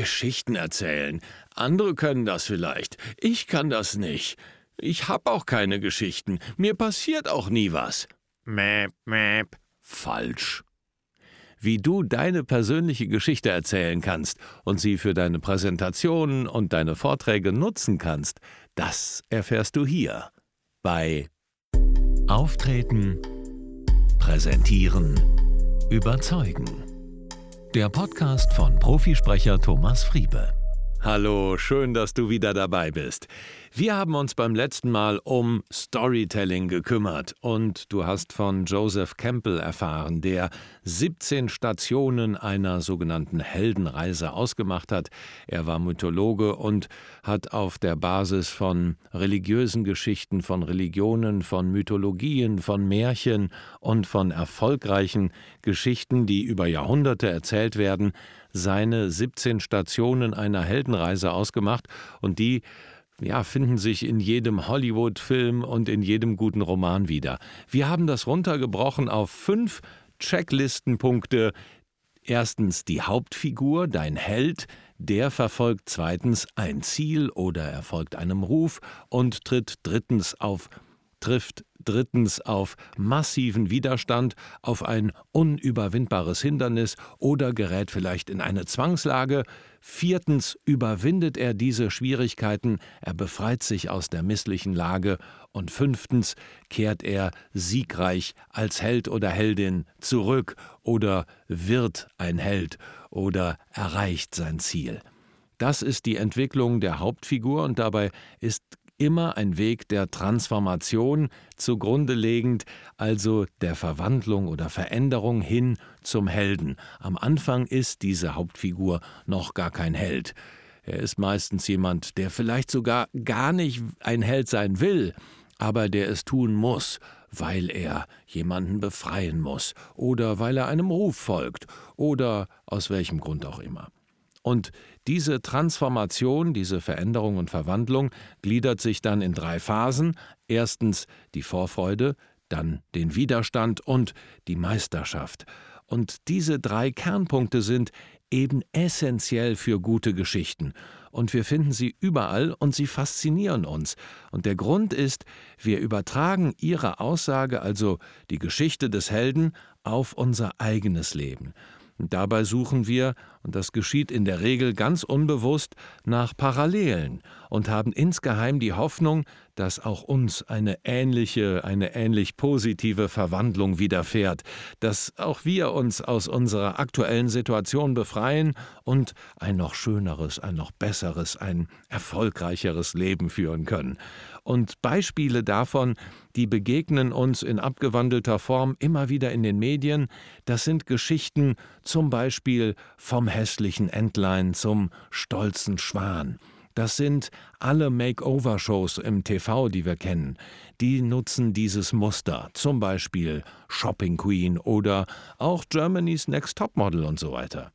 Geschichten erzählen. Andere können das vielleicht. Ich kann das nicht. Ich hab auch keine Geschichten. Mir passiert auch nie was. Mäp, mäp. Falsch. Wie du deine persönliche Geschichte erzählen kannst und sie für deine Präsentationen und deine Vorträge nutzen kannst, das erfährst du hier bei Auftreten, Präsentieren, Überzeugen. Der Podcast von Profisprecher Thomas Friebe. Hallo, schön, dass du wieder dabei bist. Wir haben uns beim letzten Mal um Storytelling gekümmert und du hast von Joseph Campbell erfahren, der 17 Stationen einer sogenannten Heldenreise ausgemacht hat. Er war Mythologe und hat auf der Basis von religiösen Geschichten, von Religionen, von Mythologien, von Märchen und von erfolgreichen Geschichten, die über Jahrhunderte erzählt werden, seine 17 Stationen einer Heldenreise ausgemacht und die ja, finden sich in jedem Hollywood-Film und in jedem guten Roman wieder. Wir haben das runtergebrochen auf fünf Checklistenpunkte. Erstens die Hauptfigur, dein Held, der verfolgt zweitens ein Ziel oder erfolgt einem Ruf und tritt drittens auf trifft drittens auf massiven Widerstand, auf ein unüberwindbares Hindernis oder gerät vielleicht in eine Zwangslage, viertens überwindet er diese Schwierigkeiten, er befreit sich aus der misslichen Lage. Und fünftens kehrt er siegreich als Held oder Heldin zurück oder wird ein Held oder erreicht sein Ziel. Das ist die Entwicklung der Hauptfigur und dabei ist immer ein Weg der Transformation zugrunde legend, also der Verwandlung oder Veränderung hin zum Helden. Am Anfang ist diese Hauptfigur noch gar kein Held. Er ist meistens jemand, der vielleicht sogar gar nicht ein Held sein will, aber der es tun muss, weil er jemanden befreien muss oder weil er einem Ruf folgt oder aus welchem Grund auch immer. Und diese Transformation, diese Veränderung und Verwandlung gliedert sich dann in drei Phasen. Erstens die Vorfreude, dann den Widerstand und die Meisterschaft. Und diese drei Kernpunkte sind eben essentiell für gute Geschichten. Und wir finden sie überall und sie faszinieren uns. Und der Grund ist, wir übertragen ihre Aussage, also die Geschichte des Helden, auf unser eigenes Leben. Dabei suchen wir, und das geschieht in der Regel ganz unbewusst, nach Parallelen und haben insgeheim die Hoffnung, dass auch uns eine ähnliche, eine ähnlich positive Verwandlung widerfährt, dass auch wir uns aus unserer aktuellen Situation befreien und ein noch schöneres, ein noch besseres, ein erfolgreicheres Leben führen können. Und Beispiele davon, die begegnen uns in abgewandelter Form immer wieder in den Medien, das sind Geschichten zum Beispiel vom hässlichen Entlein zum stolzen Schwan. Das sind alle Makeover-Shows im TV, die wir kennen. Die nutzen dieses Muster, zum Beispiel Shopping Queen oder auch Germany's Next Topmodel und so weiter.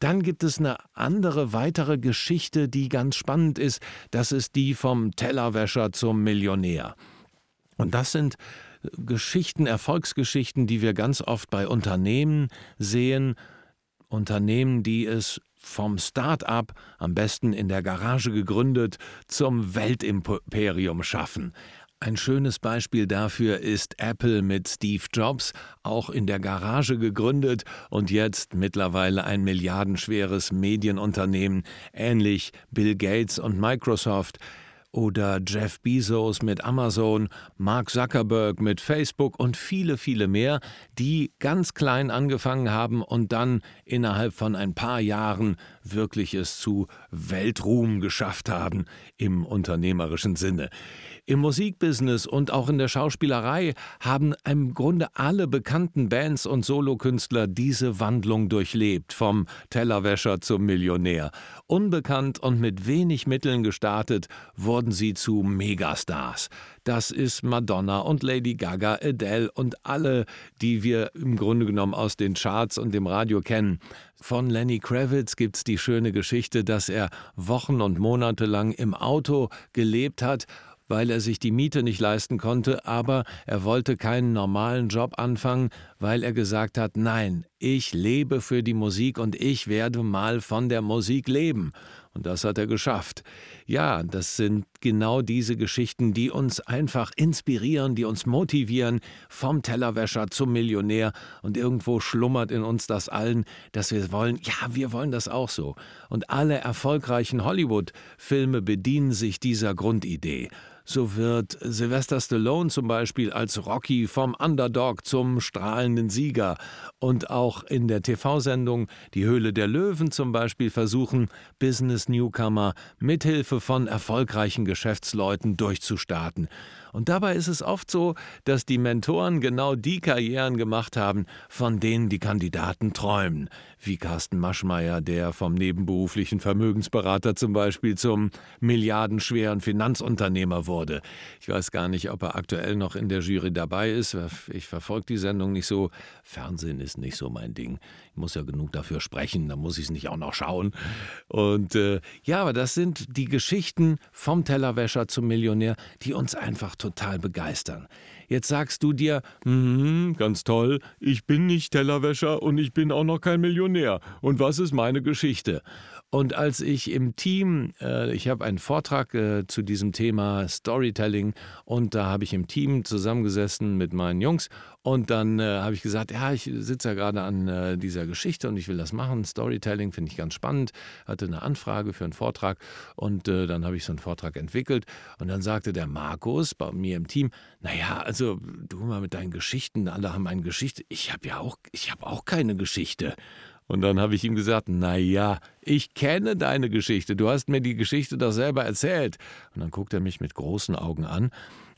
Dann gibt es eine andere weitere Geschichte, die ganz spannend ist. Das ist die vom Tellerwäscher zum Millionär. Und das sind Geschichten, Erfolgsgeschichten, die wir ganz oft bei Unternehmen sehen. Unternehmen, die es vom Start-up, am besten in der Garage gegründet, zum Weltimperium schaffen. Ein schönes Beispiel dafür ist Apple mit Steve Jobs, auch in der Garage gegründet und jetzt mittlerweile ein milliardenschweres Medienunternehmen, ähnlich Bill Gates und Microsoft oder Jeff Bezos mit Amazon, Mark Zuckerberg mit Facebook und viele, viele mehr, die ganz klein angefangen haben und dann innerhalb von ein paar Jahren wirklich es zu Weltruhm geschafft haben im unternehmerischen Sinne. Im Musikbusiness und auch in der Schauspielerei haben im Grunde alle bekannten Bands und Solokünstler diese Wandlung durchlebt, vom Tellerwäscher zum Millionär. Unbekannt und mit wenig Mitteln gestartet, wurden sie zu Megastars. Das ist Madonna und Lady Gaga, Adele und alle, die wir im Grunde genommen aus den Charts und dem Radio kennen. Von Lenny Kravitz gibt's die schöne Geschichte, dass er Wochen und Monate lang im Auto gelebt hat weil er sich die Miete nicht leisten konnte, aber er wollte keinen normalen Job anfangen, weil er gesagt hat, nein, ich lebe für die Musik und ich werde mal von der Musik leben. Und das hat er geschafft. Ja, das sind genau diese Geschichten, die uns einfach inspirieren, die uns motivieren, vom Tellerwäscher zum Millionär. Und irgendwo schlummert in uns das allen, dass wir wollen, ja, wir wollen das auch so. Und alle erfolgreichen Hollywood-Filme bedienen sich dieser Grundidee. So wird Sylvester Stallone zum Beispiel als Rocky vom Underdog zum strahlenden Sieger. Und auch in der TV-Sendung Die Höhle der Löwen zum Beispiel versuchen Business Newcomer mithilfe von erfolgreichen Geschäftsleuten durchzustarten. Und dabei ist es oft so, dass die Mentoren genau die Karrieren gemacht haben, von denen die Kandidaten träumen. Wie Carsten Maschmeyer, der vom nebenberuflichen Vermögensberater zum Beispiel zum milliardenschweren Finanzunternehmer wurde. Ich weiß gar nicht, ob er aktuell noch in der Jury dabei ist. Ich verfolge die Sendung nicht so. Fernsehen ist nicht so mein Ding. Ich muss ja genug dafür sprechen, da muss ich es nicht auch noch schauen. Und äh, ja, aber das sind die Geschichten vom Tellerwäscher zum Millionär, die uns einfach total begeistern. Jetzt sagst du dir, mm, ganz toll, ich bin nicht Tellerwäscher und ich bin auch noch kein Millionär. Und was ist meine Geschichte? Und als ich im Team, äh, ich habe einen Vortrag äh, zu diesem Thema Storytelling und da habe ich im Team zusammengesessen mit meinen Jungs und dann äh, habe ich gesagt, ja, ich sitze ja gerade an äh, dieser Geschichte und ich will das machen. Storytelling finde ich ganz spannend. Hatte eine Anfrage für einen Vortrag und äh, dann habe ich so einen Vortrag entwickelt und dann sagte der Markus bei mir im Team, naja, also du mal mit deinen Geschichten, alle haben eine Geschichte. Ich habe ja auch, ich habe auch keine Geschichte. Und dann habe ich ihm gesagt, na ja, ich kenne deine Geschichte, du hast mir die Geschichte doch selber erzählt. Und dann guckt er mich mit großen Augen an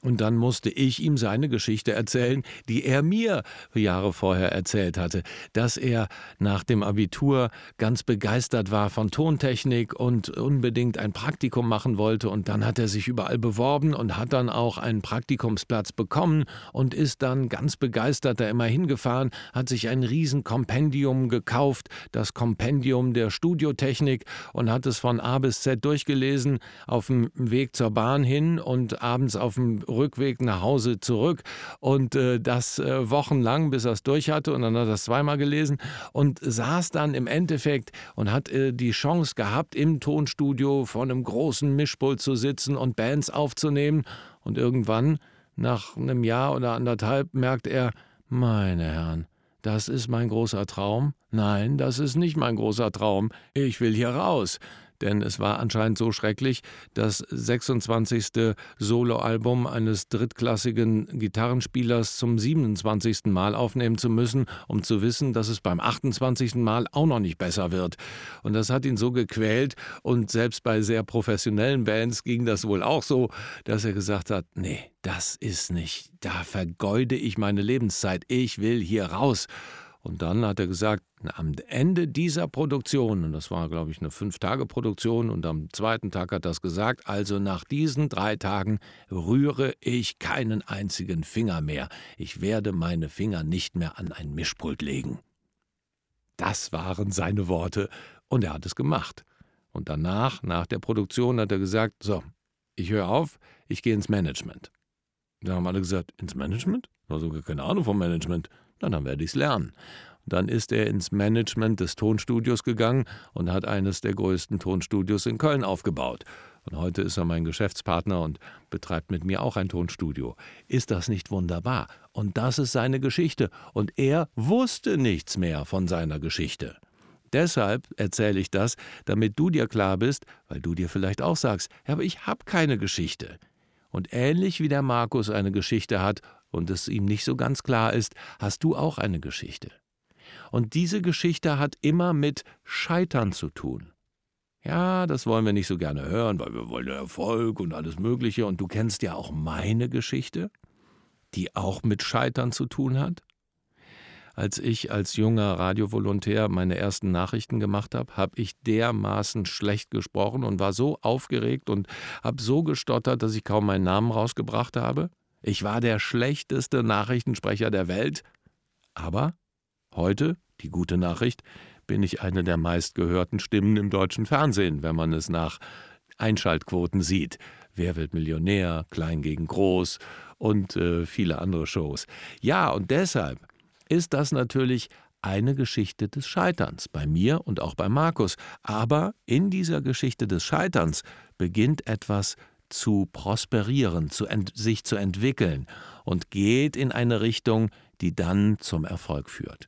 und dann musste ich ihm seine Geschichte erzählen, die er mir Jahre vorher erzählt hatte, dass er nach dem Abitur ganz begeistert war von Tontechnik und unbedingt ein Praktikum machen wollte. Und dann hat er sich überall beworben und hat dann auch einen Praktikumsplatz bekommen und ist dann ganz begeistert da immer hingefahren, hat sich ein Riesenkompendium gekauft, das Kompendium der Studiotechnik und hat es von A bis Z durchgelesen auf dem Weg zur Bahn hin und abends auf dem Rückweg nach Hause zurück und äh, das äh, wochenlang, bis er es durch hatte und dann hat er es zweimal gelesen und saß dann im Endeffekt und hat äh, die Chance gehabt, im Tonstudio vor einem großen Mischpult zu sitzen und Bands aufzunehmen und irgendwann, nach einem Jahr oder anderthalb, merkt er, meine Herren, das ist mein großer Traum? Nein, das ist nicht mein großer Traum. Ich will hier raus denn es war anscheinend so schrecklich, das 26. Soloalbum eines drittklassigen Gitarrenspielers zum 27. Mal aufnehmen zu müssen, um zu wissen, dass es beim 28. Mal auch noch nicht besser wird. Und das hat ihn so gequält und selbst bei sehr professionellen Bands ging das wohl auch so, dass er gesagt hat, nee, das ist nicht, da vergeude ich meine Lebenszeit, ich will hier raus. Und dann hat er gesagt, am Ende dieser Produktion, und das war, glaube ich, eine Fünf-Tage-Produktion, und am zweiten Tag hat das gesagt, also nach diesen drei Tagen rühre ich keinen einzigen Finger mehr. Ich werde meine Finger nicht mehr an ein Mischpult legen. Das waren seine Worte, und er hat es gemacht. Und danach, nach der Produktion, hat er gesagt, so, ich höre auf, ich gehe ins Management. Da haben alle gesagt, ins Management? Also keine Ahnung vom Management dann werde ich es lernen. Dann ist er ins Management des Tonstudios gegangen und hat eines der größten Tonstudios in Köln aufgebaut. Und heute ist er mein Geschäftspartner und betreibt mit mir auch ein Tonstudio. Ist das nicht wunderbar? Und das ist seine Geschichte. Und er wusste nichts mehr von seiner Geschichte. Deshalb erzähle ich das, damit du dir klar bist, weil du dir vielleicht auch sagst, ja, aber ich habe keine Geschichte. Und ähnlich wie der Markus eine Geschichte hat und es ihm nicht so ganz klar ist, hast du auch eine Geschichte. Und diese Geschichte hat immer mit Scheitern zu tun. Ja, das wollen wir nicht so gerne hören, weil wir wollen Erfolg und alles Mögliche. Und du kennst ja auch meine Geschichte, die auch mit Scheitern zu tun hat. Als ich als junger Radiovolontär meine ersten Nachrichten gemacht habe, habe ich dermaßen schlecht gesprochen und war so aufgeregt und habe so gestottert, dass ich kaum meinen Namen rausgebracht habe. Ich war der schlechteste Nachrichtensprecher der Welt. Aber heute, die gute Nachricht, bin ich eine der meistgehörten Stimmen im deutschen Fernsehen, wenn man es nach Einschaltquoten sieht. Wer wird Millionär, Klein gegen Groß und äh, viele andere Shows. Ja, und deshalb ist das natürlich eine Geschichte des Scheiterns, bei mir und auch bei Markus. Aber in dieser Geschichte des Scheiterns beginnt etwas zu prosperieren, zu sich zu entwickeln und geht in eine Richtung, die dann zum Erfolg führt.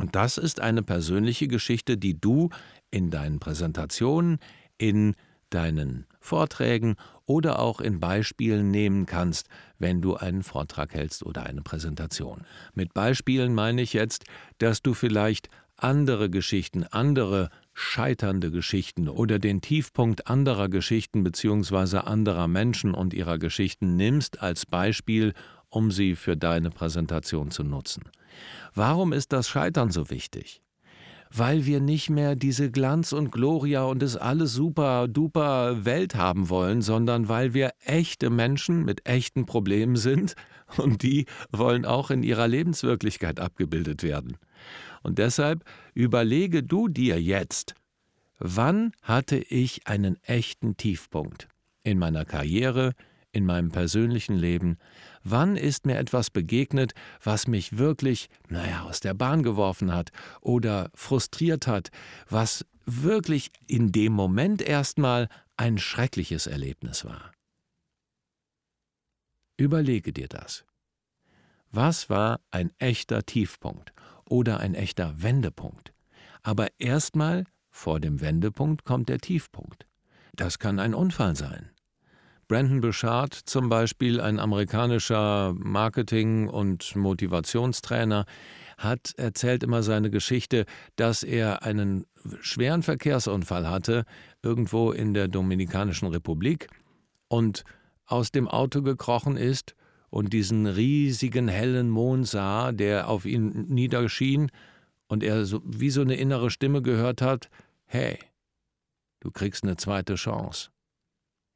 Und das ist eine persönliche Geschichte, die du in deinen Präsentationen, in deinen Vorträgen oder auch in Beispielen nehmen kannst, wenn du einen Vortrag hältst oder eine Präsentation. Mit Beispielen meine ich jetzt, dass du vielleicht andere Geschichten, andere scheiternde Geschichten oder den Tiefpunkt anderer Geschichten bzw. anderer Menschen und ihrer Geschichten nimmst als Beispiel, um sie für deine Präsentation zu nutzen. Warum ist das Scheitern so wichtig? weil wir nicht mehr diese Glanz und Gloria und das alles super duper Welt haben wollen, sondern weil wir echte Menschen mit echten Problemen sind und die wollen auch in ihrer Lebenswirklichkeit abgebildet werden. Und deshalb überlege du dir jetzt, wann hatte ich einen echten Tiefpunkt in meiner Karriere, in meinem persönlichen Leben? Wann ist mir etwas begegnet, was mich wirklich, naja, aus der Bahn geworfen hat oder frustriert hat, was wirklich in dem Moment erstmal ein schreckliches Erlebnis war? Überlege dir das. Was war ein echter Tiefpunkt oder ein echter Wendepunkt? Aber erstmal vor dem Wendepunkt kommt der Tiefpunkt. Das kann ein Unfall sein. Brandon Bouchard zum Beispiel, ein amerikanischer Marketing- und Motivationstrainer, hat erzählt immer seine Geschichte, dass er einen schweren Verkehrsunfall hatte, irgendwo in der Dominikanischen Republik, und aus dem Auto gekrochen ist und diesen riesigen hellen Mond sah, der auf ihn niederschien, und er so, wie so eine innere Stimme gehört hat, hey, du kriegst eine zweite Chance.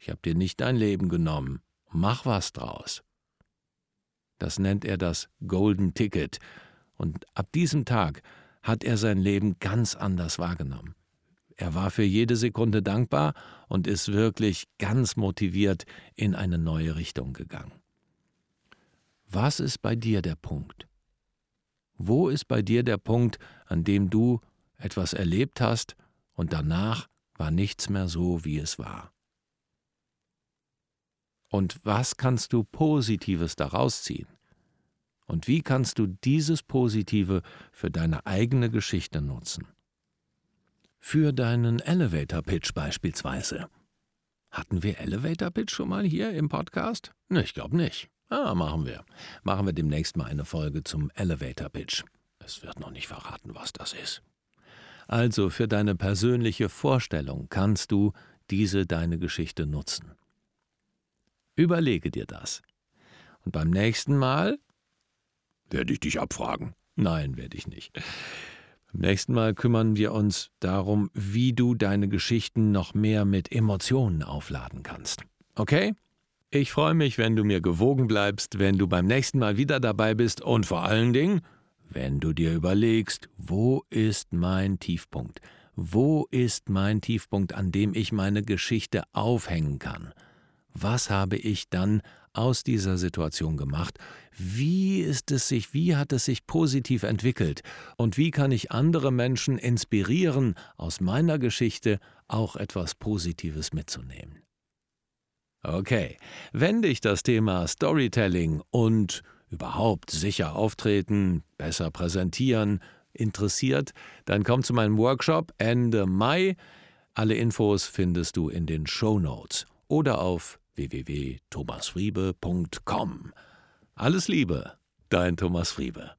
Ich habe dir nicht dein Leben genommen. Mach was draus. Das nennt er das Golden Ticket. Und ab diesem Tag hat er sein Leben ganz anders wahrgenommen. Er war für jede Sekunde dankbar und ist wirklich ganz motiviert in eine neue Richtung gegangen. Was ist bei dir der Punkt? Wo ist bei dir der Punkt, an dem du etwas erlebt hast und danach war nichts mehr so, wie es war? Und was kannst du Positives daraus ziehen? Und wie kannst du dieses Positive für deine eigene Geschichte nutzen? Für deinen Elevator Pitch beispielsweise. Hatten wir Elevator Pitch schon mal hier im Podcast? Ne, ich glaube nicht. Ah, machen wir. Machen wir demnächst mal eine Folge zum Elevator Pitch. Es wird noch nicht verraten, was das ist. Also für deine persönliche Vorstellung kannst du diese deine Geschichte nutzen. Überlege dir das. Und beim nächsten Mal werde ich dich abfragen. Nein, werde ich nicht. Beim nächsten Mal kümmern wir uns darum, wie du deine Geschichten noch mehr mit Emotionen aufladen kannst. Okay? Ich freue mich, wenn du mir gewogen bleibst, wenn du beim nächsten Mal wieder dabei bist und vor allen Dingen, wenn du dir überlegst, wo ist mein Tiefpunkt? Wo ist mein Tiefpunkt, an dem ich meine Geschichte aufhängen kann? Was habe ich dann aus dieser Situation gemacht? Wie ist es sich, wie hat es sich positiv entwickelt? Und wie kann ich andere Menschen inspirieren, aus meiner Geschichte auch etwas Positives mitzunehmen? Okay, wenn dich das Thema Storytelling und überhaupt sicher auftreten, besser präsentieren interessiert, dann komm zu meinem Workshop Ende Mai. Alle Infos findest du in den Show Notes oder auf www.thomasfriebe.com. Alles Liebe, dein Thomas Friebe.